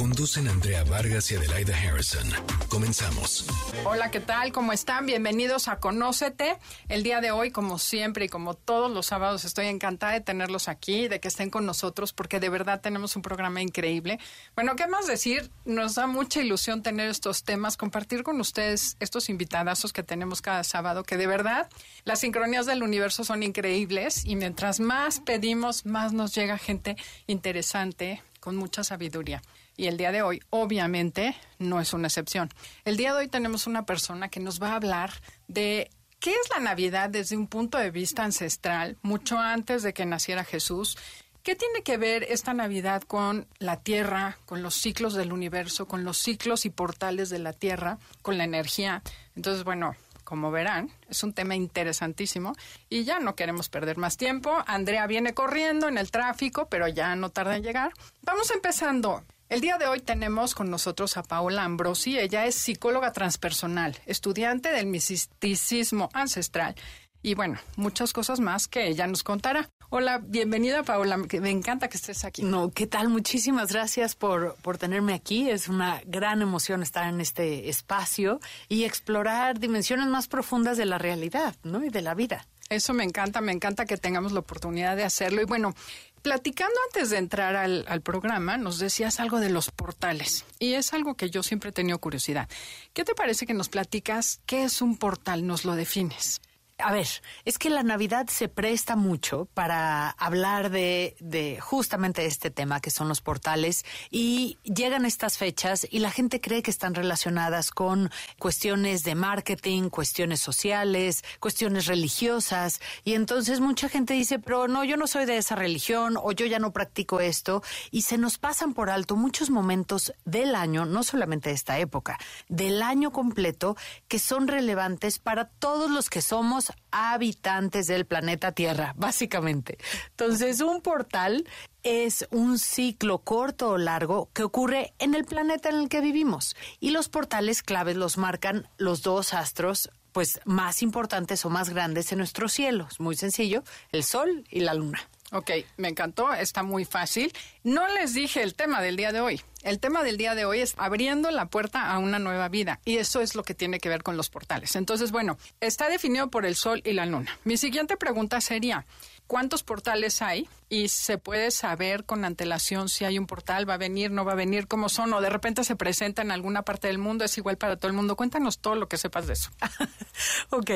Conducen Andrea Vargas y Adelaida Harrison. Comenzamos. Hola, ¿qué tal? ¿Cómo están? Bienvenidos a Conócete. El día de hoy, como siempre y como todos los sábados, estoy encantada de tenerlos aquí, de que estén con nosotros, porque de verdad tenemos un programa increíble. Bueno, ¿qué más decir? Nos da mucha ilusión tener estos temas, compartir con ustedes estos invitadazos que tenemos cada sábado, que de verdad las sincronías del universo son increíbles y mientras más pedimos, más nos llega gente interesante, con mucha sabiduría y el día de hoy obviamente no es una excepción. El día de hoy tenemos una persona que nos va a hablar de qué es la Navidad desde un punto de vista ancestral, mucho antes de que naciera Jesús. ¿Qué tiene que ver esta Navidad con la Tierra, con los ciclos del universo, con los ciclos y portales de la Tierra, con la energía? Entonces, bueno, como verán, es un tema interesantísimo y ya no queremos perder más tiempo. Andrea viene corriendo en el tráfico, pero ya no tarda en llegar. Vamos empezando. El día de hoy tenemos con nosotros a Paola Ambrosi. Ella es psicóloga transpersonal, estudiante del misticismo ancestral y bueno, muchas cosas más que ella nos contará. Hola, bienvenida Paola, me encanta que estés aquí. No, ¿qué tal? Muchísimas gracias por, por tenerme aquí. Es una gran emoción estar en este espacio y explorar dimensiones más profundas de la realidad, ¿no? Y de la vida. Eso me encanta, me encanta que tengamos la oportunidad de hacerlo. Y bueno, Platicando antes de entrar al, programa, nos decías algo de los portales y es algo que yo siempre he tenido curiosidad. ¿Qué te parece que nos platicas qué es un portal? ¿Nos lo defines? A ver, es que la Navidad se presta mucho para hablar de, justamente este tema que son los portales y llegan estas fechas y la gente cree que están relacionadas con cuestiones de marketing, cuestiones sociales, cuestiones religiosas. Y entonces mucha gente dice, pero no, yo no soy de esa religión o yo ya no practico esto y se nos pasan por alto muchos momentos del año, no solamente de esta época, del año completo que son relevantes para todos los que somos habitantes del planeta Tierra, básicamente. Entonces, un portal es un ciclo corto o largo que ocurre en el planeta en el que vivimos. Y los portales claves los marcan los dos astros pues más importantes o más grandes en nuestro cielo. Es muy sencillo, el Sol y la Luna. Ok, me encantó, está muy fácil. No les dije el tema del día de hoy. El tema del día de hoy es abriendo la puerta a una nueva vida y eso es lo que tiene que ver con los portales. Entonces, bueno, está definido por el Sol y la Luna. Mi siguiente pregunta sería, cuántos portales hay y se puede saber con antelación si hay un portal, va a venir, no va a venir, cómo son, o de repente se presenta en alguna parte del mundo, es igual para todo el mundo. Cuéntanos todo lo que sepas de eso. ok,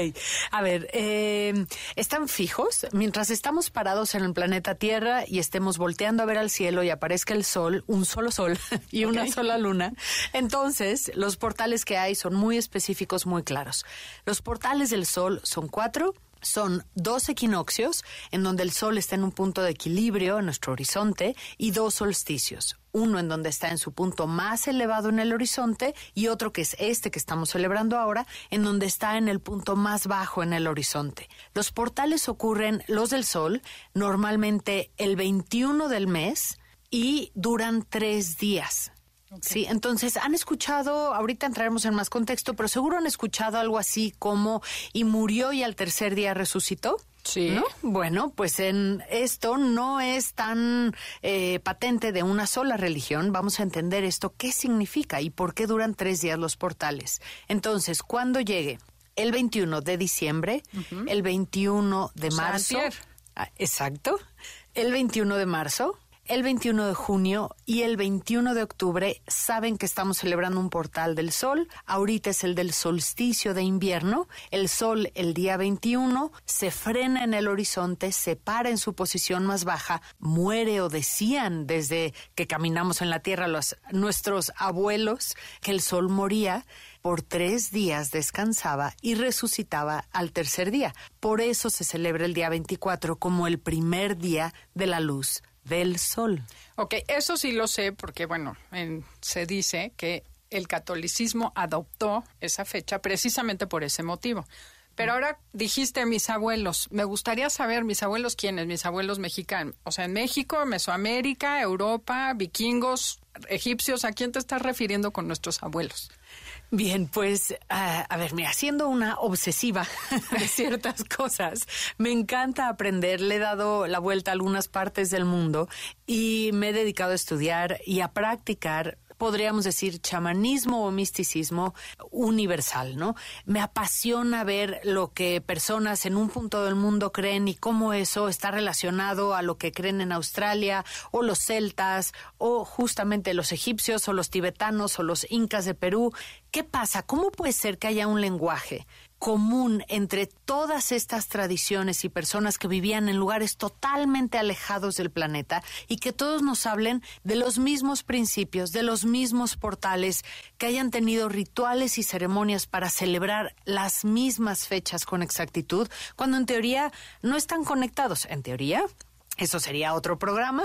a ver, eh, están fijos mientras estamos parados en el planeta Tierra y estemos volteando a ver al cielo y aparezca el sol, un solo sol y una sola luna. Entonces, los portales que hay son muy específicos, muy claros. Los portales del sol son cuatro son dos equinoccios en donde el Sol está en un punto de equilibrio en nuestro horizonte y dos solsticios. Uno en donde está en su punto más elevado en el horizonte y otro que es este que estamos celebrando ahora, en donde está en el punto más bajo en el horizonte. Los portales ocurren, los del Sol, normalmente el 21 del mes y duran tres días. Sí, entonces han escuchado, ahorita entraremos en más contexto, pero seguro han escuchado algo así como y murió y al tercer día resucitó. Sí. Bueno, pues en esto no es tan eh, patente de una sola religión. Vamos a entender esto, qué significa y por qué duran tres días los portales. Entonces, cuando llegue el 21 de diciembre, el 21 de marzo. Ah, exacto. El 21 de marzo, el 21 de junio y el 21 de octubre saben que estamos celebrando un portal del sol. Ahorita es el del solsticio de invierno. El sol el día 21 se frena en el horizonte, se para en su posición más baja, muere o decían desde que caminamos en la tierra los, nuestros abuelos que el sol moría por tres días descansaba y resucitaba al tercer día. Por eso se celebra el día 24 como el primer día de la luz del sol. Ok, eso sí lo sé porque, bueno, se dice que el catolicismo adoptó esa fecha precisamente por ese motivo. Pero ahora dijiste mis abuelos. Me gustaría saber, mis abuelos, ¿quiénes? Mis abuelos mexicanos. O sea, en México, Mesoamérica, Europa, vikingos, egipcios. ¿A quién te estás refiriendo con nuestros abuelos? Bien, pues, ah, a ver, mira, siendo una obsesiva de ciertas cosas, me encanta aprender, le he dado la vuelta a algunas partes del mundo y me he dedicado a estudiar y a practicar podríamos decir, chamanismo o misticismo universal, ¿no? Me apasiona ver lo que personas en un punto del mundo creen y cómo eso está relacionado a lo que creen en Australia o los celtas o justamente los egipcios o los tibetanos o los incas de Perú. ¿Qué pasa? ¿Cómo puede ser que haya un lenguaje común entre todas estas tradiciones y personas que vivían en lugares totalmente alejados del planeta y que todos nos hablen de los mismos principios, de los mismos portales, que hayan tenido rituales y ceremonias para celebrar las mismas fechas con exactitud, cuando en teoría no están conectados. En teoría, eso sería otro programa.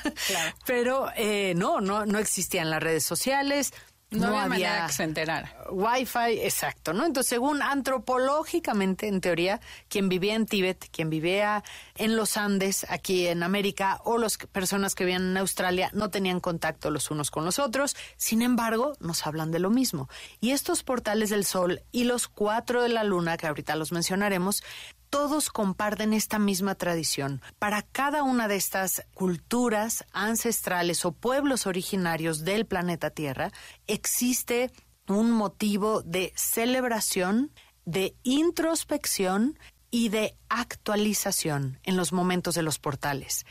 Pero eh, no, no, no existían las redes sociales, no, había, que se enterara. Wi-Fi, exacto, ¿no? Entonces, según antropológicamente, en teoría, quien vivía en Tíbet, quien vivía en los Andes, aquí en América, o las personas que vivían en Australia, no tenían contacto los unos con los otros. Sin embargo, nos hablan de lo mismo. Y estos portales del Sol y los cuatro de la Luna, que ahorita los mencionaremos, todos comparten esta misma tradición. Para cada una de estas culturas ancestrales o pueblos originarios del planeta Tierra existe un motivo de celebración, de introspección y de actualización en los momentos de los portales.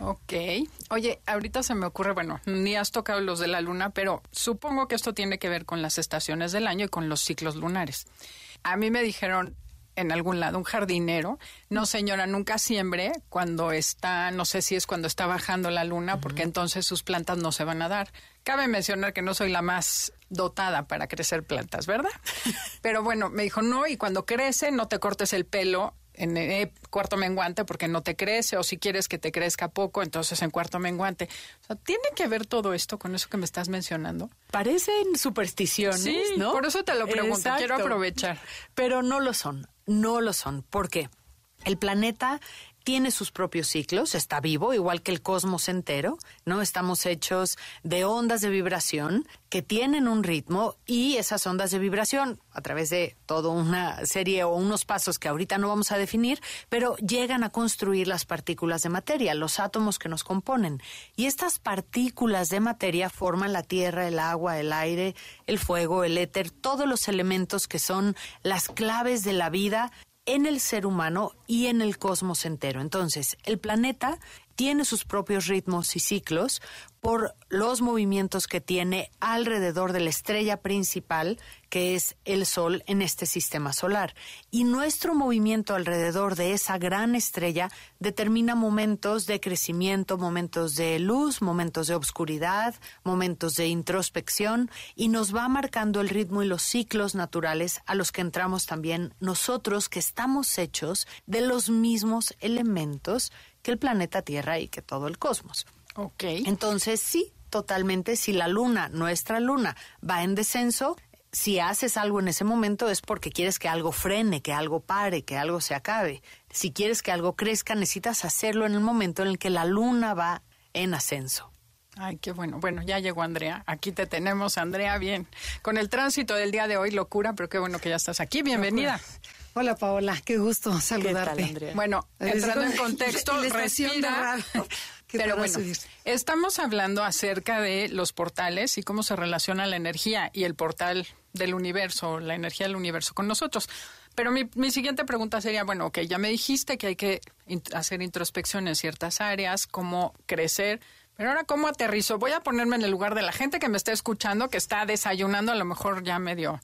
Ok. Oye, ahorita se me ocurre, bueno, ni has tocado los de la luna, pero supongo que esto tiene que ver con las estaciones del año y con los ciclos lunares. A mí me dijeron, en algún lado, un jardinero, no señora, nunca siembre cuando está, no sé si es cuando está bajando la luna, porque entonces sus plantas no se van a dar. Cabe mencionar que no soy la más dotada para crecer plantas, ¿verdad? Pero bueno, me dijo, no, y cuando crece, no te cortes el pelo en eh, cuarto menguante porque no te crece o si quieres que te crezca poco, entonces en cuarto menguante. O sea, ¿tiene que ver todo esto con eso que me estás mencionando? Parecen supersticiones, sí, ¿no? Por eso te lo pregunto, quiero aprovechar. Pero no lo son no lo son. ¿Por qué? El planeta tiene sus propios ciclos, está vivo, igual que el cosmos entero, ¿no? Estamos hechos de ondas de vibración que tienen un ritmo y esas ondas de vibración, a través de toda una serie o unos pasos que ahorita no vamos a definir, pero llegan a construir las partículas de materia, los átomos que nos componen. Y estas partículas de materia forman la tierra, el agua, el aire, el fuego, el éter, todos los elementos que son las claves de la vida en el ser humano y en el cosmos entero. Entonces, el planeta tiene sus propios ritmos y ciclos por los movimientos que tiene alrededor de la estrella principal, que es el Sol en este sistema solar. Y nuestro movimiento alrededor de esa gran estrella determina momentos de crecimiento, momentos de luz, momentos de obscuridad, momentos de introspección, y nos va marcando el ritmo y los ciclos naturales a los que entramos también nosotros, que estamos hechos de los mismos elementos que el planeta Tierra y que todo el cosmos. Ok. Entonces, sí, totalmente, si la luna, nuestra luna, va en descenso, si haces algo en ese momento es porque quieres que algo frene, que algo pare, que algo se acabe. Si quieres que algo crezca, necesitas hacerlo en el momento en el que la luna va en ascenso. Ay, qué bueno. Bueno, ya llegó Andrea. Aquí te tenemos, Andrea, bien. Con el tránsito del día de hoy, locura, pero qué bueno que ya estás aquí. Bienvenida. Hola Paola, qué gusto saludarte. bueno, entrando en contexto, respira. Pero bueno, estamos hablando acerca de los portales y cómo se relaciona la energía y el portal del universo, la energía del universo con nosotros. Pero mi, mi siguiente pregunta sería, bueno, ok, ya me dijiste que hay que hacer introspección en ciertas áreas, cómo crecer, pero ahora cómo aterrizo. Voy a ponerme en el lugar de la gente que me está escuchando, que está desayunando, a lo mejor ya medio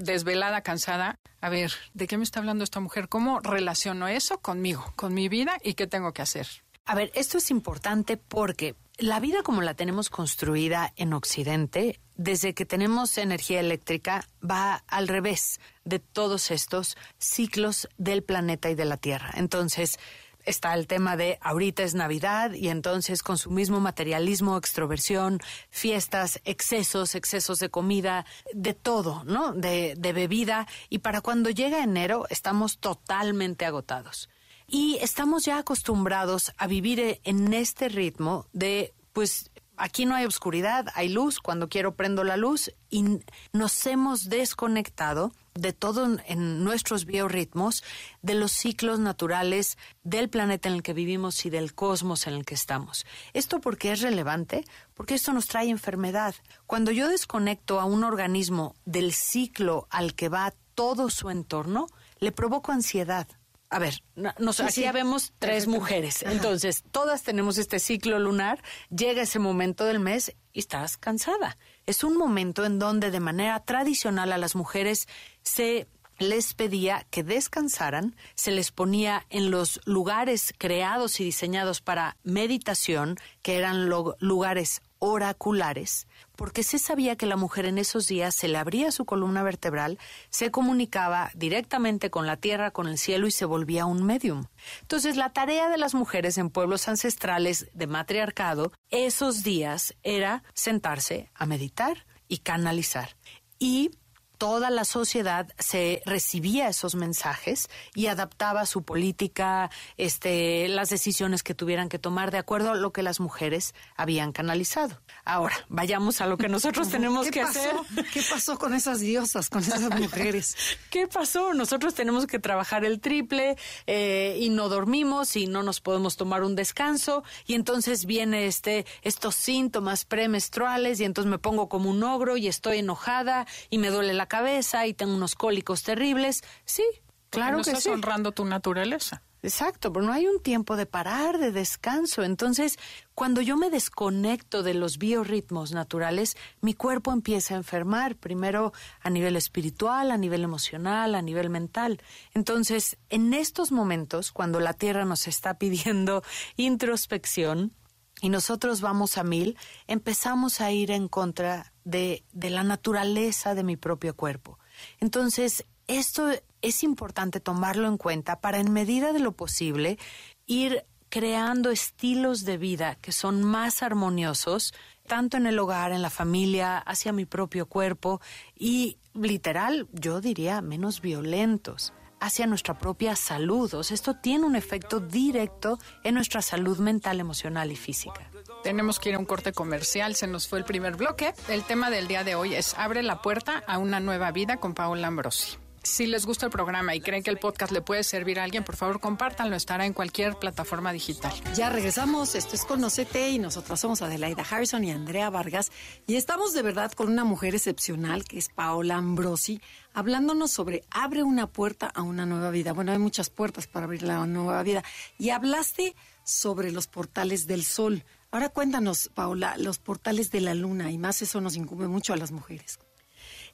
desvelada, cansada. A ver, ¿de qué me está hablando esta mujer? ¿Cómo relaciono eso conmigo, con mi vida y qué tengo que hacer? A ver, esto es importante porque la vida como la tenemos construida en Occidente, desde que tenemos energía eléctrica, va al revés de todos estos ciclos del planeta y de la Tierra. Entonces, está el tema de ahorita es Navidad y entonces con su mismo materialismo, extroversión, fiestas, excesos, excesos de comida, de todo, ¿no? De, de bebida. Y para cuando llega enero estamos totalmente agotados. Y estamos ya acostumbrados a vivir en este ritmo de, pues, aquí no hay oscuridad, hay luz, cuando quiero prendo la luz y nos hemos desconectado de todo en nuestros biorritmos, de los ciclos naturales del planeta en el que vivimos y del cosmos en el que estamos. ¿Esto por qué es relevante? Porque esto nos trae enfermedad. Cuando yo desconecto a un organismo del ciclo al que va todo su entorno, le provoco ansiedad, a ver, nos, aquí vemos tres mujeres. Entonces, todas tenemos este ciclo lunar, llega ese momento del mes y estás cansada. Es un momento en donde de manera tradicional a las mujeres se les pedía que descansaran, se les ponía en los lugares creados y diseñados para meditación, que eran lugares oraculares, porque se sabía que la mujer en esos días se le abría su columna vertebral, se comunicaba directamente con la tierra, con el cielo y se volvía un medium. Entonces, la tarea de las mujeres en pueblos ancestrales de matriarcado, esos días era sentarse a meditar y canalizar. Y toda la sociedad se recibía esos mensajes y adaptaba su política, este, las decisiones que tuvieran que tomar de acuerdo a lo que las mujeres habían canalizado. Ahora, vayamos a lo que nosotros tenemos que hacer. ¿Qué pasó con esas diosas, con esas mujeres? ¿Qué pasó? Nosotros tenemos que trabajar el triple eh, y no dormimos y no nos podemos tomar un descanso y entonces viene este estos síntomas premenstruales y entonces me pongo como un ogro y estoy enojada y me duele la cabeza y tengo unos cólicos terribles. Sí, claro no que estás honrando tu naturaleza. Exacto, pero no hay un tiempo de parar, de descanso. Entonces, cuando yo me desconecto de los biorritmos naturales, mi cuerpo empieza a enfermar, primero a nivel espiritual, a nivel emocional, a nivel mental. Entonces, en estos momentos, cuando la Tierra nos está pidiendo introspección, y nosotros vamos a mil, empezamos a ir en contra de, de la naturaleza de mi propio cuerpo. Entonces, esto es importante tomarlo en cuenta para, en medida de lo posible, ir creando estilos de vida que son más armoniosos, tanto en el hogar, en la familia, hacia mi propio cuerpo y, literal, yo diría, menos violentos hacia nuestra propia salud. Esto tiene un efecto directo en nuestra salud mental, emocional y física. Tenemos que ir a un corte comercial, se nos fue el primer bloque. El tema del día de hoy es Abre la puerta a una nueva vida con Paola Ambrosi. Si les gusta el programa y creen que el podcast le puede servir a alguien, por favor compártanlo. Estará en cualquier plataforma digital. Ya regresamos. Esto es Conocete y nosotros somos Adelaida Harrison y Andrea Vargas. Y estamos de verdad con una mujer excepcional que es Paola Ambrosi, hablándonos sobre abre una puerta a una nueva vida. Bueno, hay muchas puertas para abrir la nueva vida. Y hablaste sobre los portales del sol. Ahora cuéntanos, Paola, los portales de la luna y más eso nos incumbe mucho a las mujeres.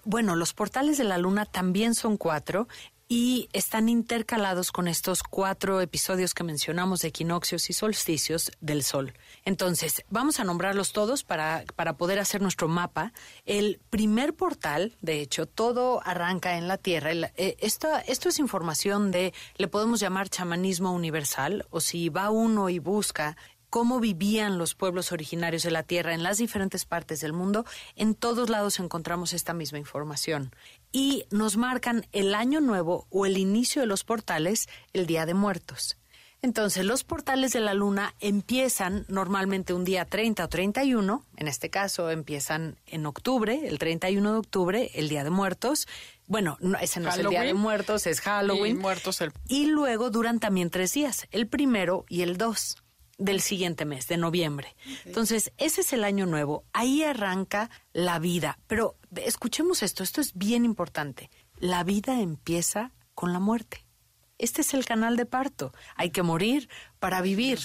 Bueno, los portales de la luna también son cuatro y están intercalados con estos cuatro episodios que mencionamos de equinoccios y solsticios del Sol. Entonces, vamos a nombrarlos todos para, para poder hacer nuestro mapa. El primer portal, de hecho, todo arranca en la Tierra. Eh, esto, esto es información de, le podemos llamar chamanismo universal, o si va uno y busca cómo vivían los pueblos originarios de la Tierra en las diferentes partes del mundo, en todos lados encontramos esta misma información. Y nos marcan el año nuevo o el inicio de los portales el Día de Muertos. Entonces, los portales de la luna empiezan normalmente un día 30 o 31, en este caso empiezan en octubre, el 31 de octubre, el Día de Muertos. Bueno, ese no es el Día de Muertos, es Halloween. Y, muertos y luego duran también tres días, el primero y el dos del siguiente mes, de noviembre. Entonces, ese es el año nuevo. Ahí arranca la vida. Pero escuchemos esto, esto es bien importante. La vida empieza con la muerte. Este es el canal de parto. Hay que morir para vivir,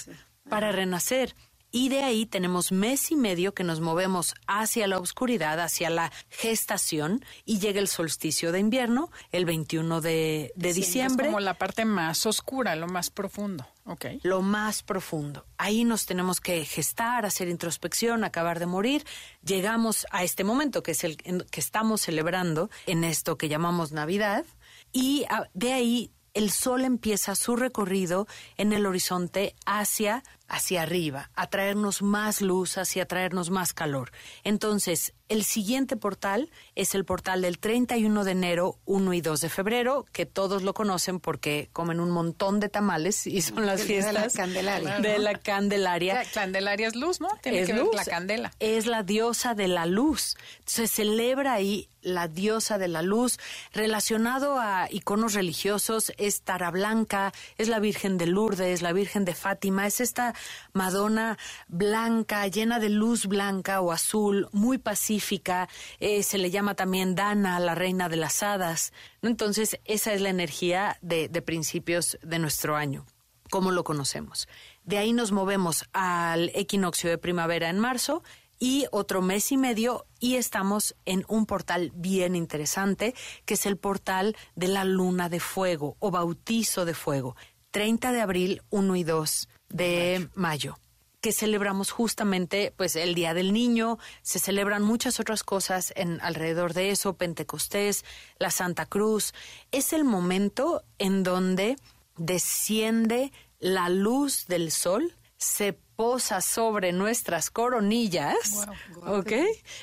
para renacer. Y de ahí tenemos mes y medio que nos movemos hacia la oscuridad, hacia la gestación, y llega el solsticio de invierno, el 21 de, diciembre. Es como la parte más oscura, lo más profundo. Okay. Lo más profundo. Ahí nos tenemos que gestar, hacer introspección, acabar de morir. Llegamos a este momento que es el que estamos celebrando en esto que llamamos Navidad. Y ah, de ahí el Sol empieza su recorrido en el horizonte hacia hacia arriba, a traernos más luz, hacia traernos más calor. Entonces, el siguiente portal es el portal del 31 de enero, 1 y 2 de febrero, que todos lo conocen porque comen un montón de tamales y son las fiestas de la Candelaria. De la Candelaria. La Candelaria es luz, ¿no? Tiene es que ver luz. la candela. Es la diosa de la luz. Se celebra ahí la diosa de la luz. Relacionado a iconos religiosos es Tara Blanca, es la Virgen de Lourdes, la Virgen de Fátima, es esta Madonna blanca, llena de luz blanca o azul, muy pacífica. Eh, se le llama también Dana, la reina de las hadas. Entonces, esa es la energía de, de principios de nuestro año. ¿Cómo lo conocemos? De ahí nos movemos al equinoccio de primavera en marzo y otro mes y medio y estamos en un portal bien interesante que es el portal de la luna de fuego o bautizo de fuego. 30 de abril, 1 y 2 de mayo que celebramos justamente pues el Día del Niño, se celebran muchas otras cosas en alrededor de eso, Pentecostés, la Santa Cruz. Es el momento en donde desciende la luz del sol, se posa sobre nuestras coronillas, ¿ok?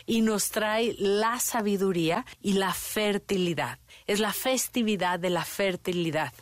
Y nos trae la sabiduría y la fertilidad. Es la festividad de la fertilidad.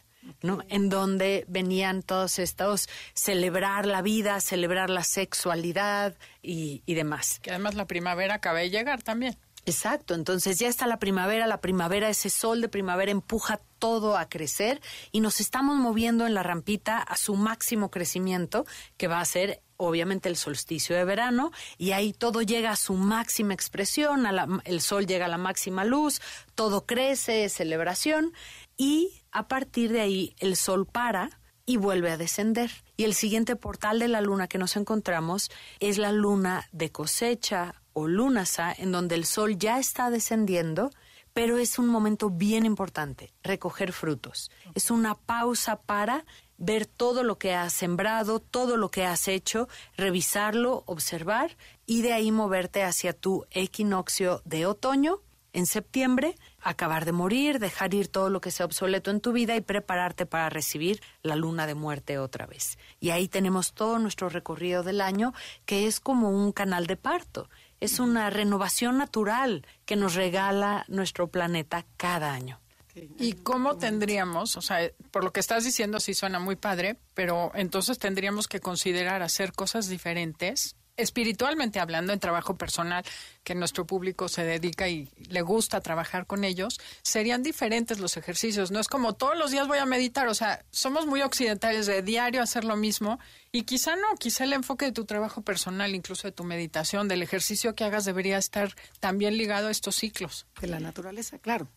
¿No? En donde venían todos estos celebrar la vida, celebrar la sexualidad y, y demás. Que además la primavera acaba de llegar también. Exacto, entonces ya está la primavera, la primavera, ese sol de primavera empuja todo a crecer y nos estamos moviendo en la rampita a su máximo crecimiento, que va a ser obviamente el solsticio de verano, y ahí todo llega a su máxima expresión, a la, el sol llega a la máxima luz, todo crece, es celebración, y a partir de ahí el sol para y vuelve a descender. Y el siguiente portal de la luna que nos encontramos es la luna de cosecha o lunasa, en donde el sol ya está descendiendo, pero es un momento bien importante, recoger frutos. Es una pausa para ver todo lo que has sembrado, todo lo que has hecho, revisarlo, observar y de ahí moverte hacia tu equinoccio de otoño en septiembre, acabar de morir, dejar ir todo lo que sea obsoleto en tu vida y prepararte para recibir la luna de muerte otra vez. Y ahí tenemos todo nuestro recorrido del año, que es como un canal de parto. Es una renovación natural que nos regala nuestro planeta cada año. ¿Y cómo tendríamos, o sea, por lo que estás diciendo sí suena muy padre, pero entonces tendríamos que considerar hacer cosas diferentes espiritualmente hablando, en trabajo personal, que nuestro público se dedica y le gusta trabajar con ellos, serían diferentes los ejercicios. No es como todos los días voy a meditar, o sea, somos muy occidentales de diario hacer lo mismo y quizá no, quizá el enfoque de tu trabajo personal, incluso de tu meditación, del ejercicio que hagas, debería estar también ligado a estos ciclos. De la naturaleza, claro.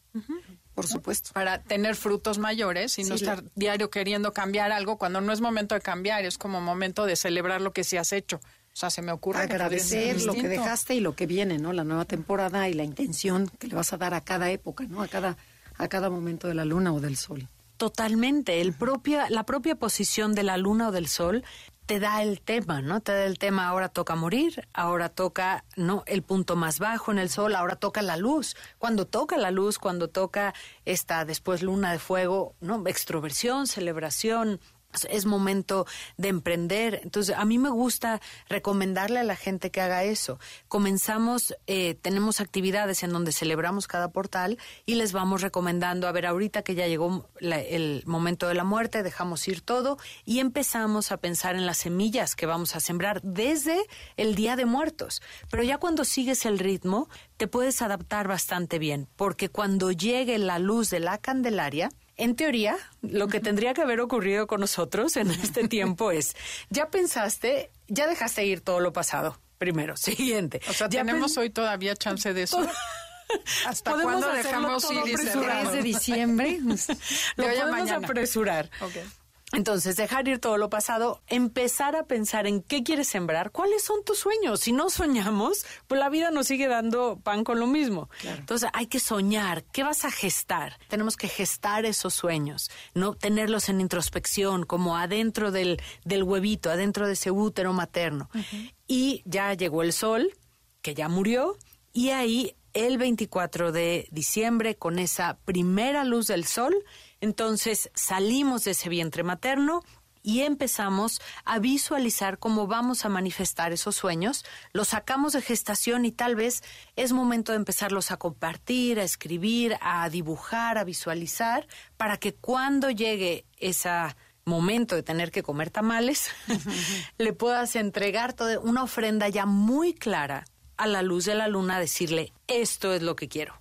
Por supuesto. Para tener frutos mayores y no estar diario queriendo cambiar algo cuando no es momento de cambiar, es como momento de celebrar lo que sí has hecho. O sea, se me ocurre que agradecer lo que dejaste y lo que viene, ¿no? La nueva temporada y la intención que le vas a dar a cada época, ¿no? A cada a cada momento de la luna o del sol. Totalmente. El propia, la propia posición de la luna o del sol te da el tema, ¿no? Te da el tema, ahora toca morir, ahora toca, ¿no? El punto más bajo en el sol, ahora toca la luz. Cuando toca la luz, cuando toca esta después luna de fuego, ¿no? Extroversión, celebración, es momento de emprender. Entonces, a mí me gusta recomendarle a la gente que haga eso. Comenzamos, eh, tenemos actividades en donde celebramos cada portal y les vamos recomendando, a ver, ahorita que ya llegó el momento de la muerte, dejamos ir todo y empezamos a pensar en las semillas que vamos a sembrar desde el Día de Muertos. Pero ya cuando sigues el ritmo, te puedes adaptar bastante bien, porque cuando llegue la luz de la Candelaria, en teoría, lo que tendría que haber ocurrido con nosotros en este tiempo es, ya pensaste, ya dejaste ir todo lo pasado. Primero, siguiente. O sea, Ya tenemos hoy todavía chance de eso. ¿Hasta cuándo dejamos ir y apresurado. cerrado? 3 de diciembre. lo podemos mañana. apresurar. Entonces, dejar ir todo lo pasado, empezar a pensar en qué quieres sembrar, cuáles son tus sueños. Si no soñamos, pues la vida nos sigue dando pan con lo mismo. Entonces, hay que soñar. ¿Qué vas a gestar? Tenemos que gestar esos sueños, no tenerlos en introspección, como adentro del, del huevito, adentro de ese útero materno. Y ya llegó el sol, que ya murió, y ahí el 24 de diciembre con esa primera luz del sol. Entonces salimos de ese vientre materno y empezamos a visualizar cómo vamos a manifestar esos sueños, los sacamos de gestación y tal vez es momento de empezarlos a compartir, a escribir, a dibujar, a visualizar, para que cuando llegue ese momento de tener que comer tamales, le puedas entregar toda una ofrenda ya muy clara a la luz de la luna, decirle, esto es lo que quiero.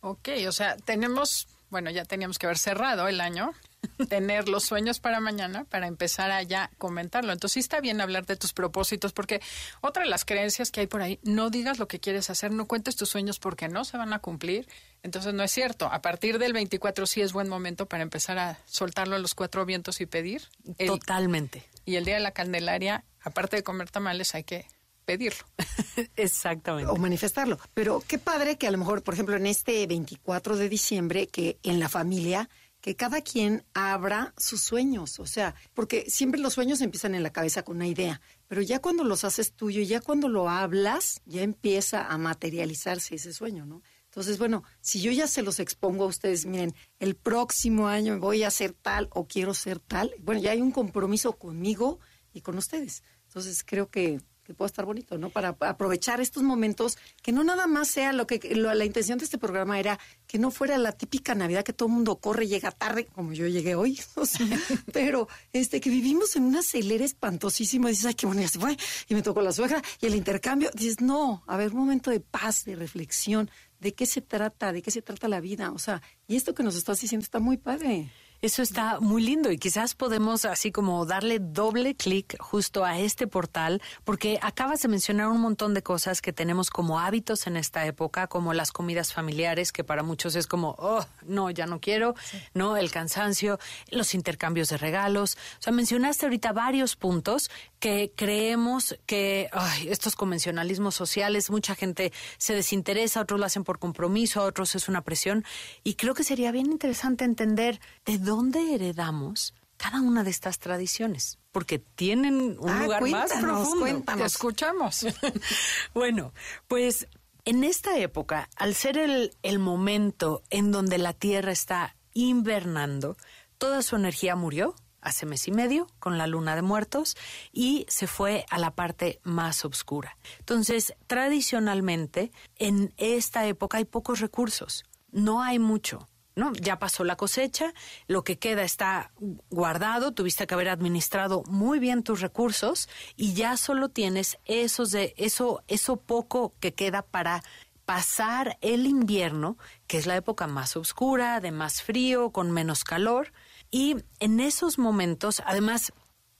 Ok, o sea, tenemos, bueno, ya teníamos que haber cerrado el año, tener los sueños para mañana para empezar a ya comentarlo. Entonces sí está bien hablar de tus propósitos porque otra de las creencias que hay por ahí, no digas lo que quieres hacer, no cuentes tus sueños porque no se van a cumplir. Entonces no es cierto. A partir del 24 sí es buen momento para empezar a soltarlo a los cuatro vientos y pedir. Totalmente. Y el día de la Candelaria, aparte de comer tamales, hay que pedirlo. Exactamente. O manifestarlo. Pero qué padre que a lo mejor, por ejemplo, en este 24 de diciembre, que en la familia que cada quien abra sus sueños, o sea, porque siempre los sueños empiezan en la cabeza con una idea, pero ya cuando los haces tuyo, ya cuando lo hablas, ya empieza a materializarse ese sueño, ¿no? Entonces, bueno, si yo ya se los expongo a ustedes, miren, el próximo año voy a ser tal o quiero ser tal, bueno, ya hay un compromiso conmigo y con ustedes. Entonces, creo que que pueda estar bonito, ¿no? Para aprovechar estos momentos, que no nada más sea lo que la intención de este programa era que no fuera la típica Navidad que todo el mundo corre, llega tarde, como yo llegué hoy, pero este que vivimos en una acelera espantosísima, dices, ay, qué bonita se fue, y me tocó la suegra, y el intercambio, dices, no, a ver, un momento de paz, de reflexión, de qué se trata, de qué se trata la vida, o sea, y esto que nos estás diciendo está muy padre. Eso está muy lindo y quizás podemos así como darle doble clic justo a este portal porque acabas de mencionar un montón de cosas que tenemos como hábitos en esta época, como las comidas familiares, que para muchos es como, oh, no, ya no quiero, no, el cansancio, los intercambios de regalos. O sea, mencionaste ahorita varios puntos que creemos que ay, estos convencionalismos sociales, mucha gente se desinteresa, otros lo hacen por compromiso, otros es una presión. Y creo que sería bien interesante entender de dónde heredamos cada una de estas tradiciones, porque tienen un ah, lugar más profundo. Cuéntanos. escuchamos. bueno, pues en esta época, al ser el, el momento en donde la Tierra está invernando, toda su energía murió hace mes y medio con la luna de muertos y se fue a la parte más oscura. Entonces, tradicionalmente, en esta época hay pocos recursos, no hay mucho. ¿No? Ya pasó la cosecha, lo que queda está guardado, tuviste que haber administrado muy bien tus recursos y ya solo tienes esos de eso eso poco que queda para pasar el invierno, que es la época más oscura, de más frío, con menos calor, y en esos momentos, además,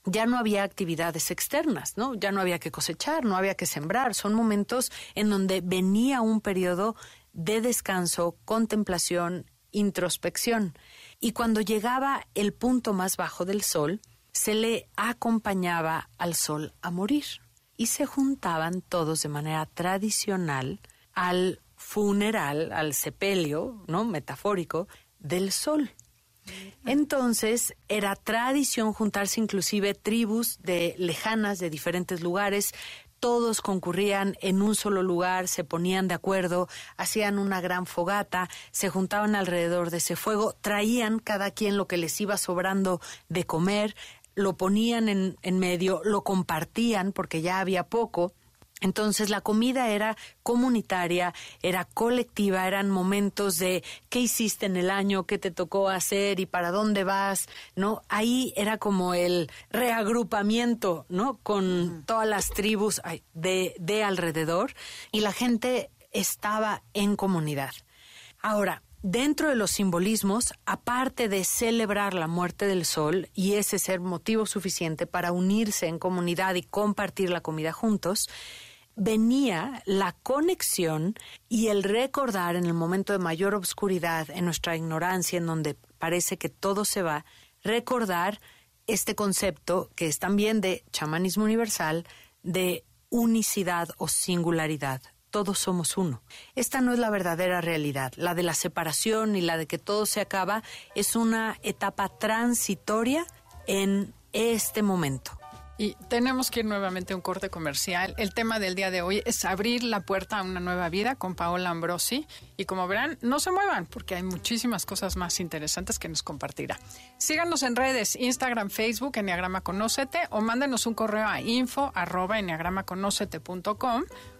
ya no había actividades externas, ¿no? Ya no había que cosechar, no había que sembrar. Son momentos en donde venía un periodo de descanso, contemplación introspección. Y cuando llegaba el punto más bajo del sol, se le acompañaba al sol a morir. Y se juntaban todos de manera tradicional al funeral, al sepelio, ¿no? Metafórico, del sol. Entonces era tradición juntarse inclusive tribus de lejanas de diferentes lugares, todos concurrían en un solo lugar, se ponían de acuerdo, hacían una gran fogata, se juntaban alrededor de ese fuego, traían cada quien lo que les iba sobrando de comer, lo ponían en, en medio, lo compartían porque ya había poco entonces la comida era comunitaria, era colectiva, eran momentos de qué hiciste en el año, qué te tocó hacer y para dónde vas, ¿no? Ahí era como el reagrupamiento, ¿no? Con todas las tribus de, de alrededor y la gente estaba en comunidad. Ahora, Dentro de los simbolismos, aparte de celebrar la muerte del sol y ese ser motivo suficiente para unirse en comunidad y compartir la comida juntos, venía la conexión y el recordar en el momento de mayor obscuridad, en nuestra ignorancia, en donde parece que todo se va, recordar este concepto que es también de chamanismo universal, de unicidad o singularidad. Todos somos uno. Esta no es la verdadera realidad. La de la separación y la de que todo se acaba es una etapa transitoria en este momento Y tenemos que ir nuevamente a un corte comercial. El tema del día de hoy es abrir la puerta a una nueva vida con Paola Ambrosi. Y como verán, no se muevan porque hay muchísimas cosas más interesantes que nos compartirá. Síganos en redes, Instagram, Facebook, Enneagrama Conócete o mándenos un correo a info arroba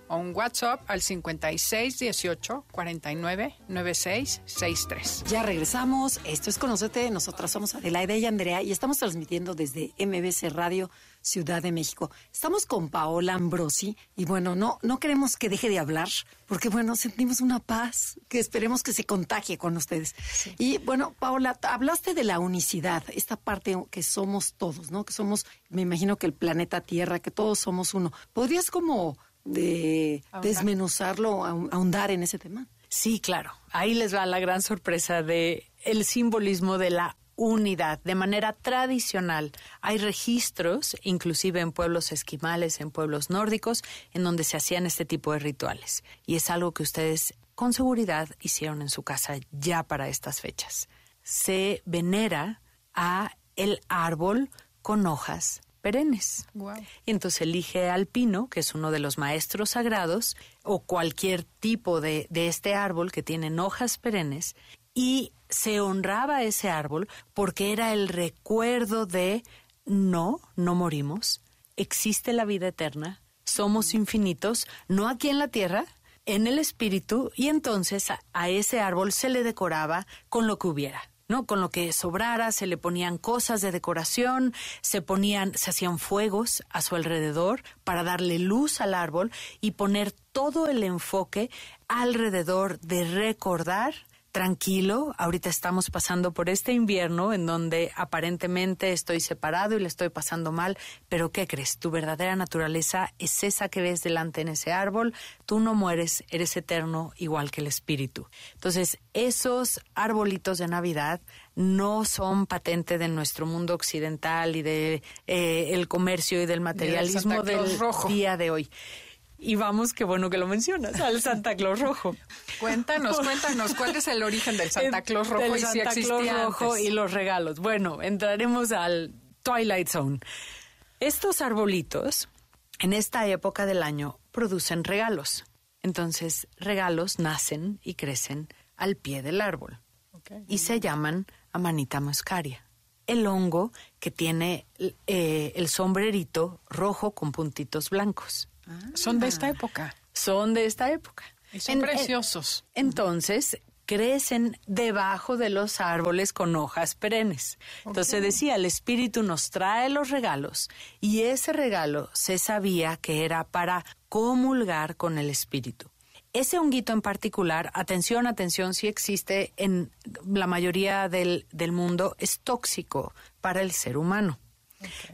o un WhatsApp al 5618 49 96 63. Ya regresamos. Esto es Conocete. Nosotras somos Adelaide y Andrea y estamos transmitiendo desde MBC Radio Ciudad de México. Estamos con Paola Ambrosi y bueno, no, no queremos que deje de hablar porque bueno, sentimos una paz que esperemos que se contagie con ustedes. Y bueno, Paola, hablaste de la unicidad, esta parte que somos todos, ¿no? Que somos, me imagino que el planeta Tierra, que todos somos uno. ¿Podrías como de desmenuzarlo, ahondar en ese tema. Sí, claro. Ahí les va la gran sorpresa de el simbolismo de la unidad. De manera tradicional, hay registros, inclusive en pueblos esquimales, en pueblos nórdicos, en donde se hacían este tipo de rituales. Y es algo que ustedes con seguridad hicieron en su casa ya para estas fechas. Se venera a el árbol con hojas perennes. Y entonces elige al pino, que es uno de los maestros sagrados, o cualquier tipo de, de este árbol que tienen hojas perennes, y se honraba ese árbol porque era el recuerdo de no, no morimos, existe la vida eterna, somos infinitos, no aquí en la tierra, en el espíritu, y entonces a ese árbol se le decoraba con lo que hubiera. ¿No? Con lo que sobrara, se le ponían cosas de decoración, se ponían, se hacían fuegos a su alrededor para darle luz al árbol y poner todo el enfoque alrededor de recordar tranquilo. Ahorita estamos pasando por este invierno en donde aparentemente estoy separado y le estoy pasando mal, pero ¿qué crees? Tu verdadera naturaleza es esa que ves delante en ese árbol. Tú no mueres, eres eterno igual que el espíritu. Entonces, esos arbolitos de Navidad no son patente de nuestro mundo occidental y de eh, el comercio y del materialismo del día de hoy. Y vamos, qué bueno que lo mencionas, al Santa Claus Rojo. Cuéntanos, cuéntanos, ¿cuál es el origen del Santa Claus Rojo y Santa Claus Rojo y los regalos? Bueno, entraremos al Twilight Zone. Estos arbolitos, en esta época del año, producen regalos. Entonces, regalos nacen y crecen al pie del árbol. Y se llaman amanita muscaria. El hongo que tiene eh, el sombrerito rojo con puntitos blancos. Son de esta época. Son de esta época. son preciosos. entonces, crecen debajo de los árboles con hojas perennes. Entonces decía, el espíritu nos trae los regalos y ese regalo se sabía que era para comulgar con el espíritu. Ese honguito en particular, atención, atención, si existe en la mayoría del, del mundo, es tóxico para el ser humano.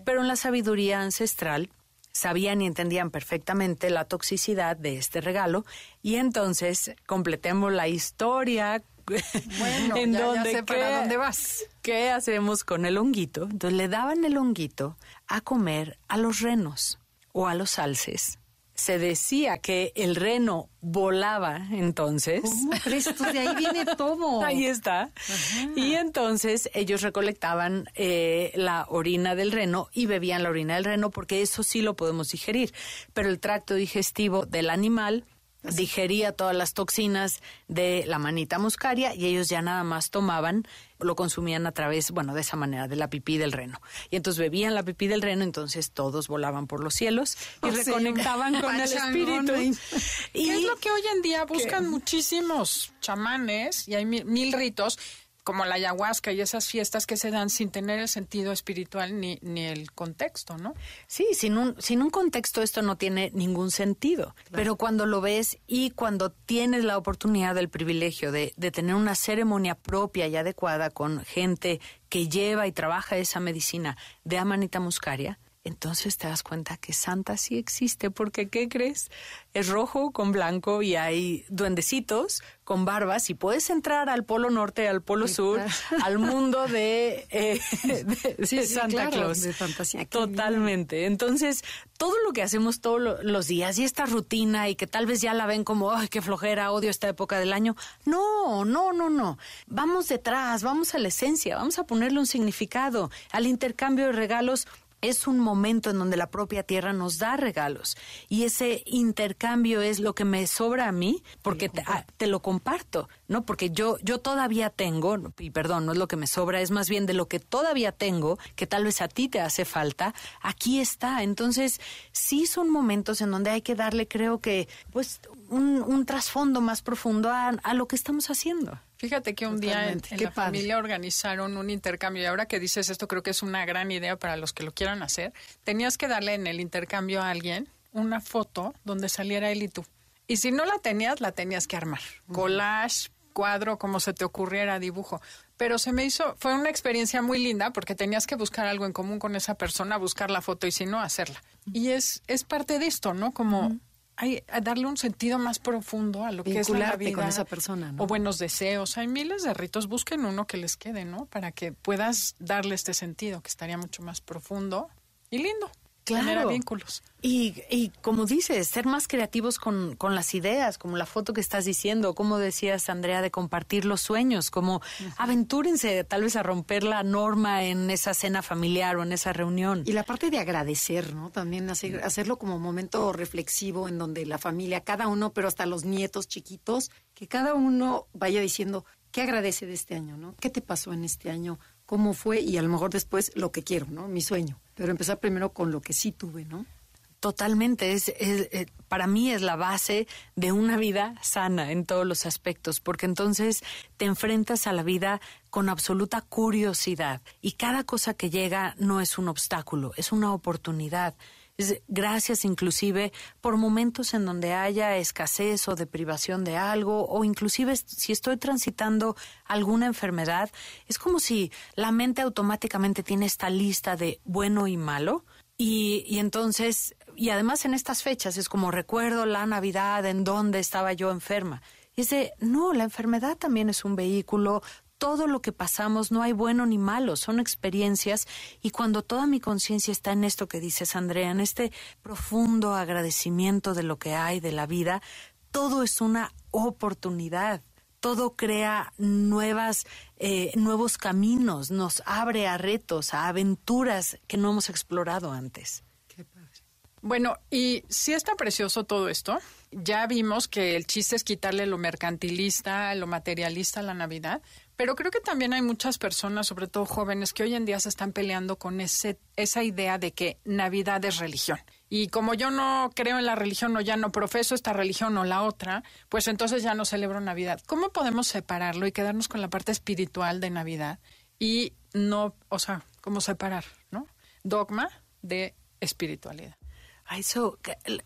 Pero en la sabiduría ancestral sabían y entendían perfectamente la toxicidad de este regalo y entonces completemos la historia bueno, en donde sé para dónde vas. ¿Qué hacemos con el honguito? Entonces le daban el honguito a comer a los renos o a los alces se decía que el reno volaba entonces. ¿Cómo crees De ahí viene todo. Ahí está. Y entonces ellos recolectaban eh, la orina del reno y bebían la orina del reno porque eso sí lo podemos digerir. Pero el tracto digestivo del animal digería todas las toxinas de la manita muscaria y ellos ya nada más tomaban, lo consumían a través, bueno, de esa manera, de la pipí del reno. Y entonces bebían la pipí del reno, entonces todos volaban por los cielos y reconectaban con el espíritu. Y, es lo que hoy en día buscan muchísimos chamanes y hay mil ritos como la ayahuasca y esas fiestas que se dan sin tener el sentido espiritual ni, ni el contexto, ¿no? Sí, sin un, sin un contexto esto no tiene ningún sentido. Pero cuando lo ves y cuando tienes la oportunidad del privilegio de, de tener una ceremonia propia y adecuada con gente que lleva y trabaja esa medicina de amanita muscaria, entonces te das cuenta que Santa sí existe, porque ¿qué crees? Es rojo con blanco y hay duendecitos con barbas y puedes entrar al Polo Norte, al Polo Sur, al mundo de, eh, Santa Claus. De fantasía. Totalmente. Entonces, todo lo que hacemos todos los días y esta rutina y que tal vez ya la ven como, ay, qué flojera, odio esta época del año. No, no, no, no. Vamos detrás, vamos a la esencia, vamos a ponerle un significado al intercambio de regalos es un momento en donde la propia tierra nos da regalos y ese intercambio es lo que me sobra a mí porque te, ah, te, lo comparto, ¿no? Porque yo yo todavía tengo, y perdón, no es lo que me sobra, es más bien de lo que todavía tengo, que tal vez a ti te hace falta, aquí está. Entonces, sí son momentos en donde hay que darle, creo que, pues, un, un trasfondo más profundo a, a lo que estamos haciendo. Fíjate que un día en, la familia organizaron un intercambio y ahora que dices esto creo que es una gran idea para los que lo quieran hacer. Tenías que darle en el intercambio a alguien una foto donde saliera él y tú. Y si no la tenías, la tenías que armar. Collage, cuadro, como se te ocurriera, dibujo. Pero se me hizo, fue una experiencia muy linda porque tenías que buscar algo en común con esa persona, buscar la foto y si no, hacerla. Y es, es parte de esto, ¿no? Como hay darle un sentido más profundo a lo que es la vida con esa persona o buenos deseos. Hay miles de ritos busquen uno que les quede no para que puedas darle este sentido que estaría mucho más profundo y lindo Claro. vínculos. Y, y como dices, ser más creativos con, con, las ideas, como la foto que estás diciendo, como decías, Andrea, de compartir los sueños, como aventúrense tal vez a romper la norma en esa cena familiar o en esa reunión. Y la parte de agradecer, ¿no? También hacer, hacerlo como momento reflexivo en donde la familia, cada uno, pero hasta los nietos chiquitos, que cada uno vaya diciendo, ¿qué agradece de este año, no? ¿Qué te pasó en este año? ¿Cómo fue? Y a lo mejor después lo que quiero, ¿no? Mi sueño pero empezar primero con lo que sí tuve, ¿no? Totalmente, es, eh, para mí es la base de una vida sana en todos los aspectos, porque entonces te enfrentas a la vida con absoluta curiosidad y cada cosa que llega no es un obstáculo, es una oportunidad. Gracias inclusive por momentos en donde haya escasez o deprivación de algo o inclusive si estoy transitando alguna enfermedad, es como si la mente automáticamente tiene esta lista de bueno y malo y, y entonces, y además en estas fechas es como recuerdo la Navidad en donde estaba yo enferma. Y es de, no, la enfermedad también es un vehículo todo lo que pasamos no hay bueno ni malo, son experiencias y cuando toda mi conciencia está en esto que dices, Andrea, en este profundo agradecimiento de lo que hay de la vida, todo es una oportunidad. Todo crea nuevas, eh, nuevos caminos, nos abre a retos, a aventuras que no hemos explorado antes. Bueno, y si está precioso todo esto, ya vimos que el chiste es quitarle lo mercantilista, lo materialista a la Navidad, pero creo que también hay muchas personas, sobre todo jóvenes, que hoy en día se están peleando con ese, esa idea de que Navidad es religión. Y como yo no creo en la religión o ya no profeso esta religión o la otra, pues entonces ya no celebro Navidad. ¿Cómo podemos separarlo y quedarnos con la parte espiritual de Navidad y no, o sea, cómo separar, ¿no? Dogma de espiritualidad. Eso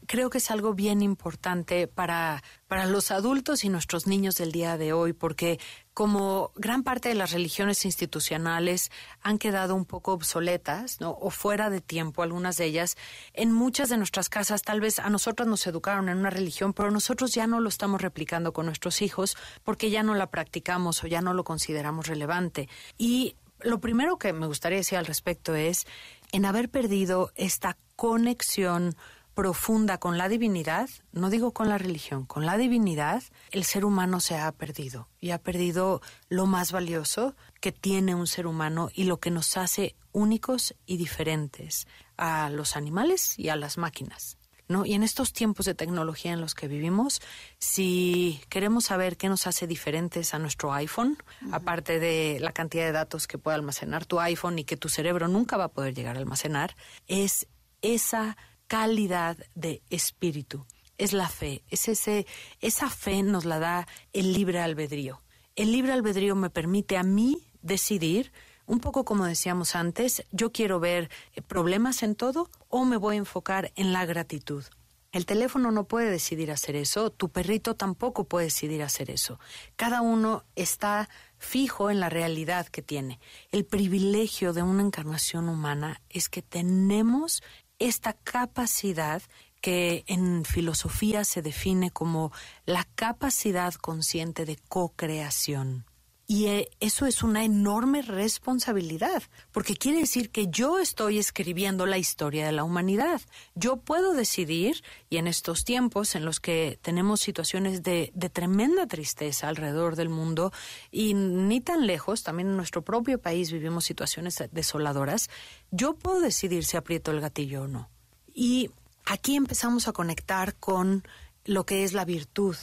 creo que es algo bien importante para, para los adultos y nuestros niños del día de hoy, porque como gran parte de las religiones institucionales han quedado un poco obsoletas ¿no? o fuera de tiempo, algunas de ellas, en muchas de nuestras casas tal vez a nosotros nos educaron en una religión, pero nosotros ya no lo estamos replicando con nuestros hijos porque ya no la practicamos o ya no lo consideramos relevante. Y lo primero que me gustaría decir al respecto es, en haber perdido esta conexión profunda con la divinidad, no digo con la religión, con la divinidad, el ser humano se ha perdido y ha perdido lo más valioso que tiene un ser humano y lo que nos hace únicos y diferentes a los animales y a las máquinas. ¿No? Y en estos tiempos de tecnología en los que vivimos, si queremos saber qué nos hace diferentes a nuestro iPhone, aparte de la cantidad de datos que puede almacenar tu iPhone y que tu cerebro nunca va a poder llegar a almacenar, es esa calidad de espíritu. Es la fe, es ese, esa fe nos la da el libre albedrío. El libre albedrío me permite a mí decidir, un poco como decíamos antes, yo quiero ver eh, problemas en todo o me voy a enfocar en la gratitud. El teléfono no puede decidir hacer eso, tu perrito tampoco puede decidir hacer eso. Cada uno está fijo en la realidad que tiene. El privilegio de una encarnación humana es que tenemos esta capacidad que en filosofía se define como la capacidad consciente de co-creación. Y eh, eso es una enorme responsabilidad, porque quiere decir que yo estoy escribiendo la historia de la humanidad. Yo puedo decidir, y en estos tiempos en los que tenemos situaciones de, de tremenda tristeza alrededor del mundo, y ni tan lejos, también en nuestro propio país vivimos situaciones desoladoras, yo puedo decidir si aprieto el gatillo o no. Y aquí empezamos a conectar con lo que es la virtud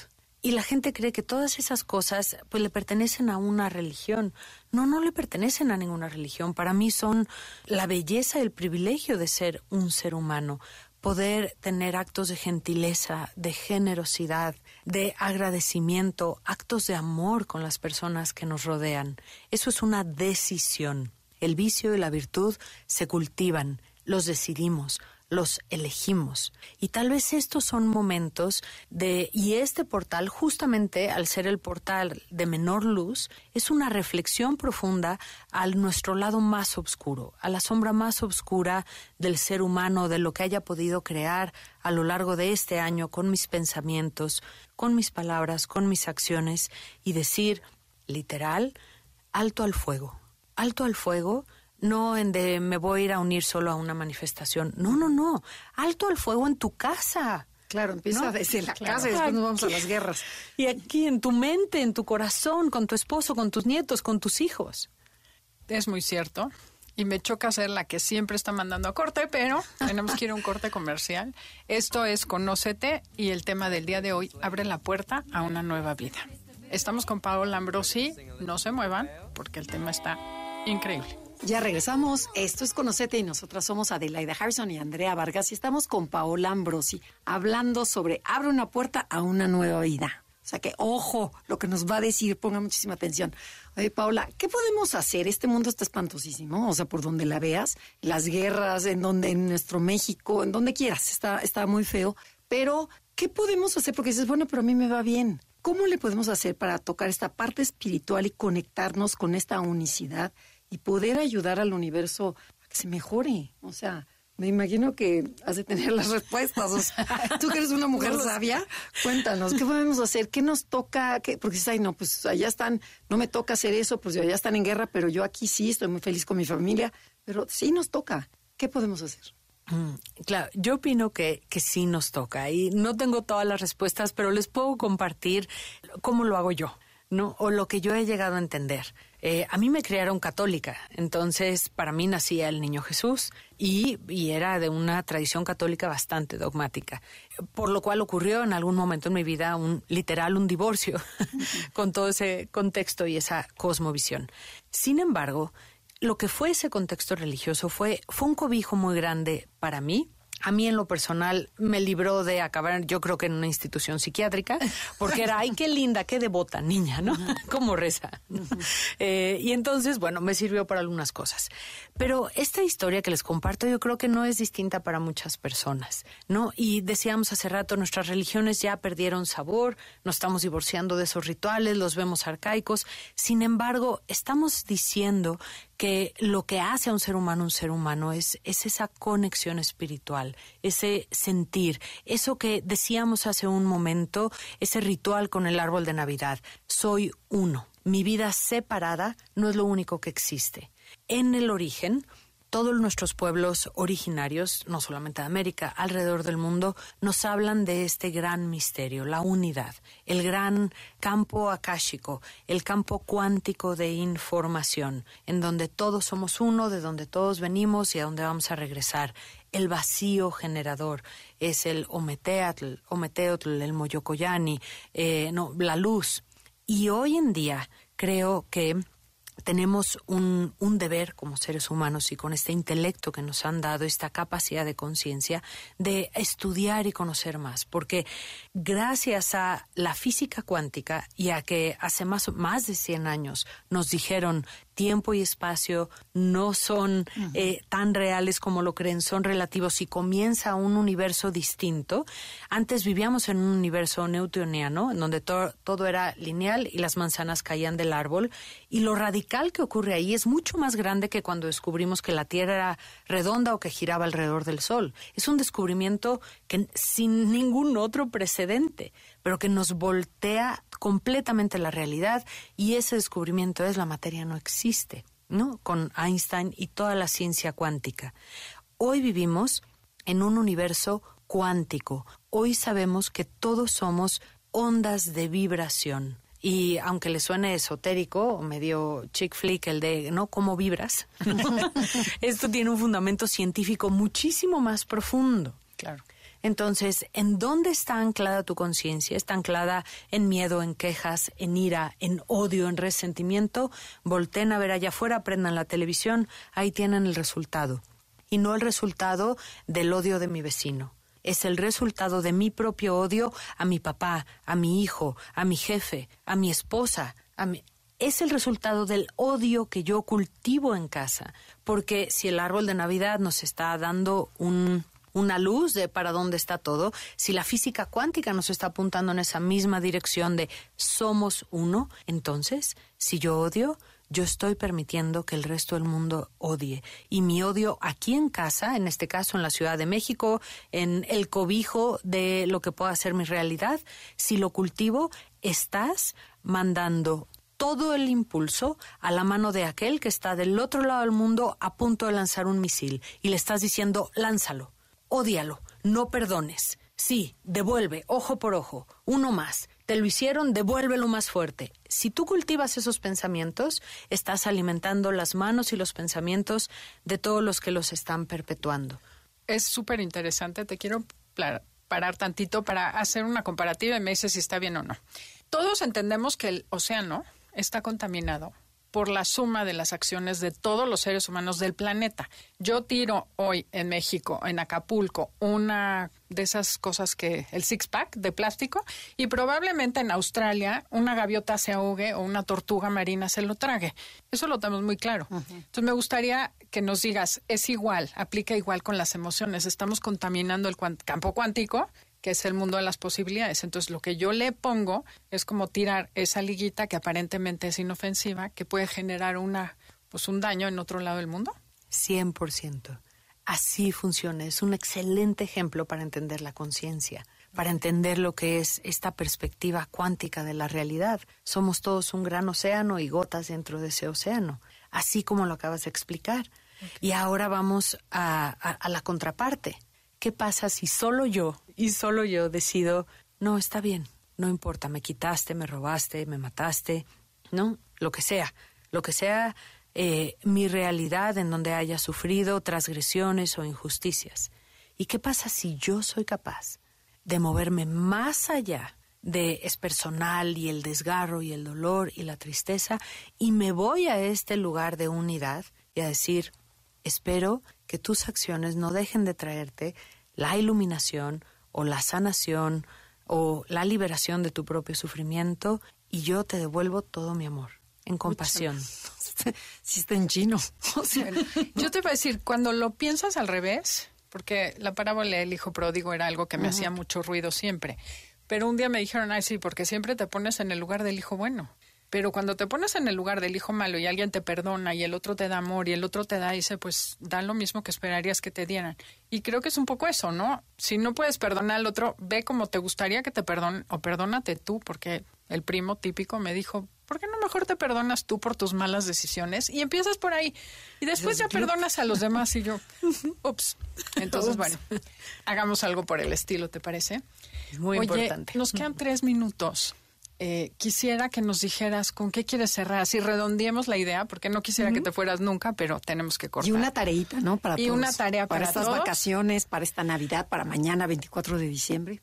y la gente cree que todas esas cosas pues le pertenecen a una religión. No, no le pertenecen a ninguna religión. Para mí son la belleza y el privilegio de ser un ser humano, poder tener actos de gentileza, de generosidad, de agradecimiento, actos de amor con las personas que nos rodean. Eso es una decisión. El vicio y la virtud se cultivan, los decidimos, los elegimos. Y tal vez estos son momentos de, y este portal, justamente al ser el portal de menor luz, es una reflexión profunda al nuestro lado más oscuro, a la sombra más oscura del ser humano, de lo que haya podido crear a lo largo de este año con mis pensamientos, con mis palabras, con mis acciones, y decir, literal, alto al fuego, alto al fuego, no en de me voy a ir a unir solo a una manifestación. No, no, no. Alto al fuego en tu casa. Claro, empieza desde la casa y después nos vamos a las guerras. Y aquí en tu mente, en tu corazón, con tu esposo, con tus nietos, con tus hijos. Es muy cierto. Y me choca ser la que siempre está mandando a corte, pero tenemos que ir a un corte comercial. Esto es Conócete y el tema del día de hoy abre la puerta a una nueva vida. Estamos con Paola Ambrosi. No se muevan porque el tema está increíble. Ya regresamos. Esto es Conocete y nosotras somos Adelaida Harrison y Andrea Vargas y estamos con Paola Ambrosi hablando sobre abre una puerta a una nueva vida. O sea que, ojo, lo que nos va a decir, ponga muchísima atención. Oye, Paola, ¿qué podemos hacer? Este mundo está espantosísimo, o sea, por donde la veas, las guerras, en donde, en nuestro México, en donde quieras, está, está muy feo. Pero, ¿qué podemos hacer? Porque dices, bueno, pero a mí me va bien. ¿Cómo le podemos hacer para tocar esta parte espiritual y conectarnos con esta unicidad y poder ayudar al universo a que se mejore. O sea, me imagino que has de tener las respuestas. O sea, tú que eres una mujer sabia, cuéntanos, ¿qué podemos hacer? ¿Qué nos toca? ¿Qué? Porque dices, ay, no, pues allá están, no me toca hacer eso, pues allá están en guerra, pero yo aquí sí estoy muy feliz con mi familia, pero sí nos toca. ¿Qué podemos hacer? Mm, claro, yo opino que, que sí nos toca y no tengo todas las respuestas, pero les puedo compartir cómo lo hago yo, ¿no? O lo que yo he llegado a entender. Eh, a mí me criaron católica, entonces para mí nacía el niño Jesús y, era de una tradición católica bastante dogmática, por lo cual ocurrió en algún momento en mi vida un literal un divorcio con todo ese contexto y esa cosmovisión. Sin embargo, lo que fue ese contexto religioso fue, fue un cobijo muy grande para mí, a mí en lo personal me libró de acabar, yo creo que en una institución psiquiátrica, porque era, ay, qué linda, qué devota niña, ¿no? Cómo reza. Eh, y entonces, bueno, me sirvió para algunas cosas. Pero esta historia que les comparto yo creo que no es distinta para muchas personas, ¿no? Y decíamos hace rato, nuestras religiones ya perdieron sabor, nos estamos divorciando de esos rituales, los vemos arcaicos. Sin embargo, estamos diciendo que lo que hace a un ser humano un ser humano es, es esa conexión espiritual, ese sentir, eso que decíamos hace un momento, ese ritual con el árbol de Navidad. Soy uno. Mi vida separada no es lo único que existe. En el origen, todos nuestros pueblos originarios, no solamente de América, alrededor del mundo, nos hablan de este gran misterio, la unidad, el gran campo akáshico, el campo cuántico de información, en donde todos somos uno, de donde todos venimos y a donde vamos a regresar. El vacío generador es el Ometeotl, Ometeotl el Moyocoyani, eh, no, la luz. Y hoy en día creo que tenemos un, un, deber como seres humanos y con este intelecto que nos han dado, esta capacidad de conciencia, de estudiar y conocer más, porque gracias a la física cuántica y a que hace más, más de 100 años nos dijeron tiempo y espacio no son eh, tan reales como lo creen, son relativos y comienza un universo distinto. Antes vivíamos en un universo newtoniano, en donde todo era lineal y las manzanas caían del árbol, y lo radical que ocurre ahí es mucho más grande que cuando descubrimos que la Tierra era redonda o que giraba alrededor del Sol. Es un descubrimiento que sin ningún otro precedente, pero que nos voltea completamente la realidad y ese descubrimiento es la materia no existe, ¿no? Con Einstein y toda la ciencia cuántica. Hoy vivimos en un universo cuántico. Hoy sabemos que todos somos ondas de vibración. Y aunque le suene esotérico medio chick flick el de, ¿no? ¿Cómo vibras? Esto tiene un fundamento científico muchísimo más profundo. Claro. Entonces, ¿en dónde está anclada tu conciencia? ¿Está anclada en miedo, en quejas, en ira, en odio, en resentimiento? Volten a ver allá afuera, prendan la televisión, ahí tienen el resultado. Y no el resultado del odio de mi vecino. Es el resultado de mi propio odio a mi papá, a mi hijo, a mi jefe, a mi esposa, a mi es el resultado del odio que yo cultivo en casa, porque si el árbol de Navidad nos está dando un una luz de para dónde está todo, si la física cuántica nos está apuntando en esa misma dirección de somos uno, entonces, si yo odio, yo estoy permitiendo que el resto del mundo odie. Y mi odio aquí en casa, en este caso en la Ciudad de México, en el cobijo de lo que pueda ser mi realidad, si lo cultivo, estás mandando todo el impulso a la mano de aquel que está del otro lado del mundo a punto de lanzar un misil y le estás diciendo, lánzalo. Ódialo, no perdones. Sí, devuelve, ojo por ojo, uno más. Te lo hicieron, devuélvelo más fuerte. Si tú cultivas esos pensamientos, estás alimentando las manos y los pensamientos de todos los que los están perpetuando. Es súper interesante. Te quiero parar tantito para hacer una comparativa y me dices si está bien o no. Todos entendemos que el océano está contaminado por la suma de las acciones de todos los seres humanos del planeta. Yo tiro hoy en México, en Acapulco, una de esas cosas que el six pack de plástico y probablemente en Australia una gaviota se ahogue o una tortuga marina se lo trague. Eso lo tenemos muy claro. Entonces me gustaría que nos digas, es igual, aplica igual con las emociones. Estamos contaminando el campo cuántico que es el mundo de las posibilidades. Entonces, lo que yo le pongo es como tirar esa liguita que aparentemente es inofensiva, que puede generar una, pues un daño en otro lado del mundo. 100%. Así funciona. Es un excelente ejemplo para entender la conciencia, para entender lo que es esta perspectiva cuántica de la realidad. Somos todos un gran océano y gotas dentro de ese océano, así como lo acabas de explicar. Y ahora vamos a la contraparte. ¿Qué pasa si solo yo y solo yo decido, no, está bien, no importa, me quitaste, me robaste, me mataste, ¿no? Lo que sea, lo que sea eh, mi realidad en donde haya sufrido transgresiones o injusticias. ¿Y qué pasa si yo soy capaz de moverme más allá de es personal y el desgarro y el dolor y la tristeza y me voy a este lugar de unidad y a decir, espero que tus acciones no dejen de traerte la iluminación o la sanación o la liberación de tu propio sufrimiento y yo te devuelvo todo mi amor en compasión. Si está en chino. yo te voy a decir, cuando lo piensas al revés, porque la parábola del hijo pródigo era algo que me hacía mucho ruido siempre, pero un día me dijeron, ay, sí, porque siempre te pones en el lugar del hijo bueno. Pero cuando te pones en el lugar del hijo malo y alguien te perdona y el otro te da amor y el otro te da, dice, pues da lo mismo que esperarías que te dieran. Y creo que es un poco eso, ¿no? Si no puedes perdonar al otro, ve como te gustaría que te perdonen o perdónate tú, porque el primo típico me dijo, ¿por qué no mejor te perdonas tú por tus malas decisiones? Y empiezas por ahí. Y después ya perdonas a los demás y yo, ups. Entonces, bueno, hagamos algo por el estilo, ¿te parece? muy importante. Nos quedan tres minutos. Eh, quisiera que nos dijeras con qué quieres cerrar, si redondeemos la idea, porque no quisiera que te fueras nunca, pero tenemos que cortar. Y una tareita, ¿no? Para y una tarea para, estas vacaciones, para esta Navidad, para mañana, 24 de diciembre.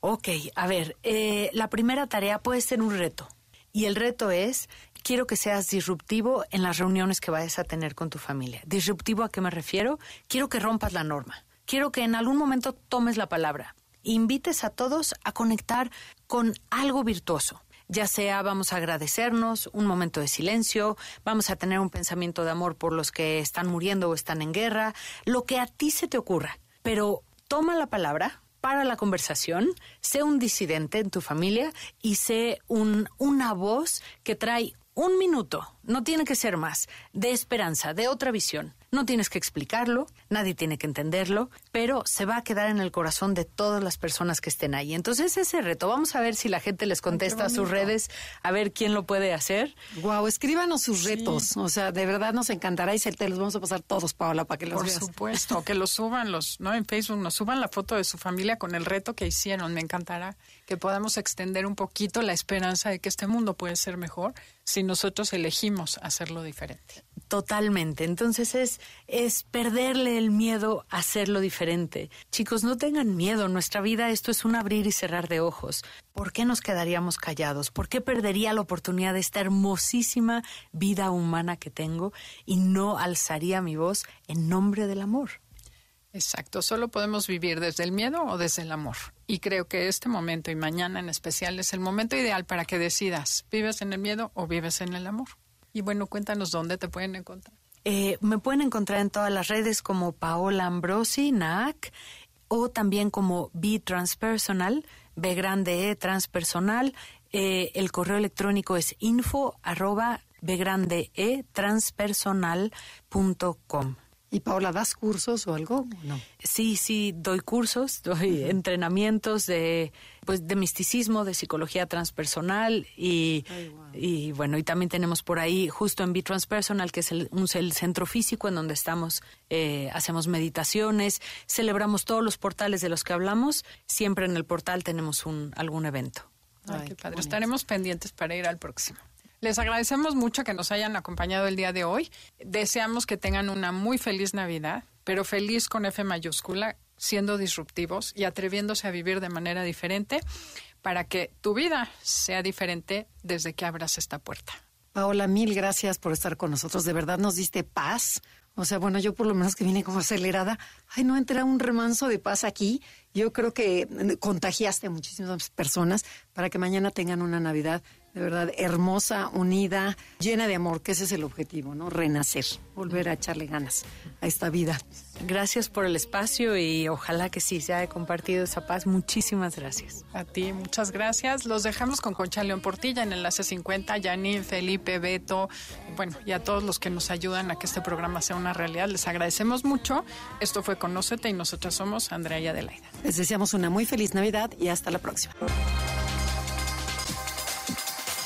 Ok, a ver, eh, la primera tarea puede ser un reto. Y el reto es, quiero que seas disruptivo en las reuniones que vayas a tener con tu familia. ¿Disruptivo a qué me refiero? Quiero que rompas la norma. Quiero que en algún momento tomes la palabra invites a todos a conectar con algo virtuoso. ya sea vamos a agradecernos, un momento de silencio, vamos a tener un pensamiento de amor por los que están muriendo o están en guerra, lo que a ti se te ocurra. Pero toma la palabra, para la conversación, sé un disidente en tu familia y sé un, una voz que trae un minuto, no tiene que ser más, de esperanza, de otra visión. No tienes que explicarlo, nadie tiene que entenderlo, pero se va a quedar en el corazón de todas las personas que estén ahí. Entonces ese reto, vamos a ver si la gente les contesta a sus redes, a ver quién lo puede hacer. Wow, escríbanos sus retos, o sea, de verdad nos encantará y se te los vamos a pasar todos, Paola, para que los Por veas. supuesto, que los suban los, ¿no? En Facebook nos suban la foto de su familia con el reto que hicieron, me encantará que podamos extender un poquito la esperanza de que este mundo puede ser mejor si nosotros elegimos hacerlo diferente. Totalmente. Entonces es, es perderle el miedo a hacerlo diferente. Chicos, no tengan miedo. Nuestra vida, esto es un abrir y cerrar de ojos. ¿Por qué nos quedaríamos callados? ¿Por qué perdería la oportunidad de esta hermosísima vida humana que tengo y no alzaría mi voz en nombre del amor? Exacto, solo podemos vivir desde el miedo o desde el amor. Y creo que este momento y mañana en especial es el momento ideal para que decidas, ¿vives en el miedo o vives en el amor? Y bueno, cuéntanos dónde te pueden encontrar. Eh, me pueden encontrar en todas las redes como Paola Ambrosi, NAC, o también como B Transpersonal, B grande E Transpersonal. Eh, el correo electrónico es info arroba B grande E transpersonal.com. ¿Y Paola, das cursos o algo? No. Sí, sí, doy cursos, doy entrenamientos de, pues, de misticismo, de psicología transpersonal y, y bueno, y también tenemos por ahí, justo en B-Transpersonal, que es el, un, el centro físico en donde estamos, eh, hacemos meditaciones, celebramos todos los portales de los que hablamos, siempre en el portal tenemos un, algún evento. Ay, qué padre. Estaremos pendientes para ir al próximo. Les agradecemos mucho que nos hayan acompañado el día de hoy. Deseamos que tengan una muy feliz Navidad, pero feliz con F mayúscula, siendo disruptivos y atreviéndose a vivir de manera diferente para que tu vida sea diferente desde que abras esta puerta. Paola, mil gracias por estar con nosotros. De verdad nos diste paz. O sea, bueno, yo por lo menos que vine como acelerada. Ay, no entra un remanso de paz aquí. Yo creo que contagiaste a muchísimas personas para que mañana tengan una Navidad de verdad hermosa, unida, llena de amor, que ese es el objetivo, ¿no? Renacer, volver a echarle ganas a esta vida. Gracias por el espacio y ojalá que sí se haya compartido esa paz. Muchísimas gracias. A ti, muchas gracias. Los dejamos con Concha León Portilla en Enlace 50, Janine, Felipe, Beto, bueno, y a todos los que nos ayudan a que este programa sea una realidad. Les agradecemos mucho. Esto fue Conócete y nosotras somos Andrea y Adelaida. Les deseamos una muy feliz Navidad y hasta la próxima.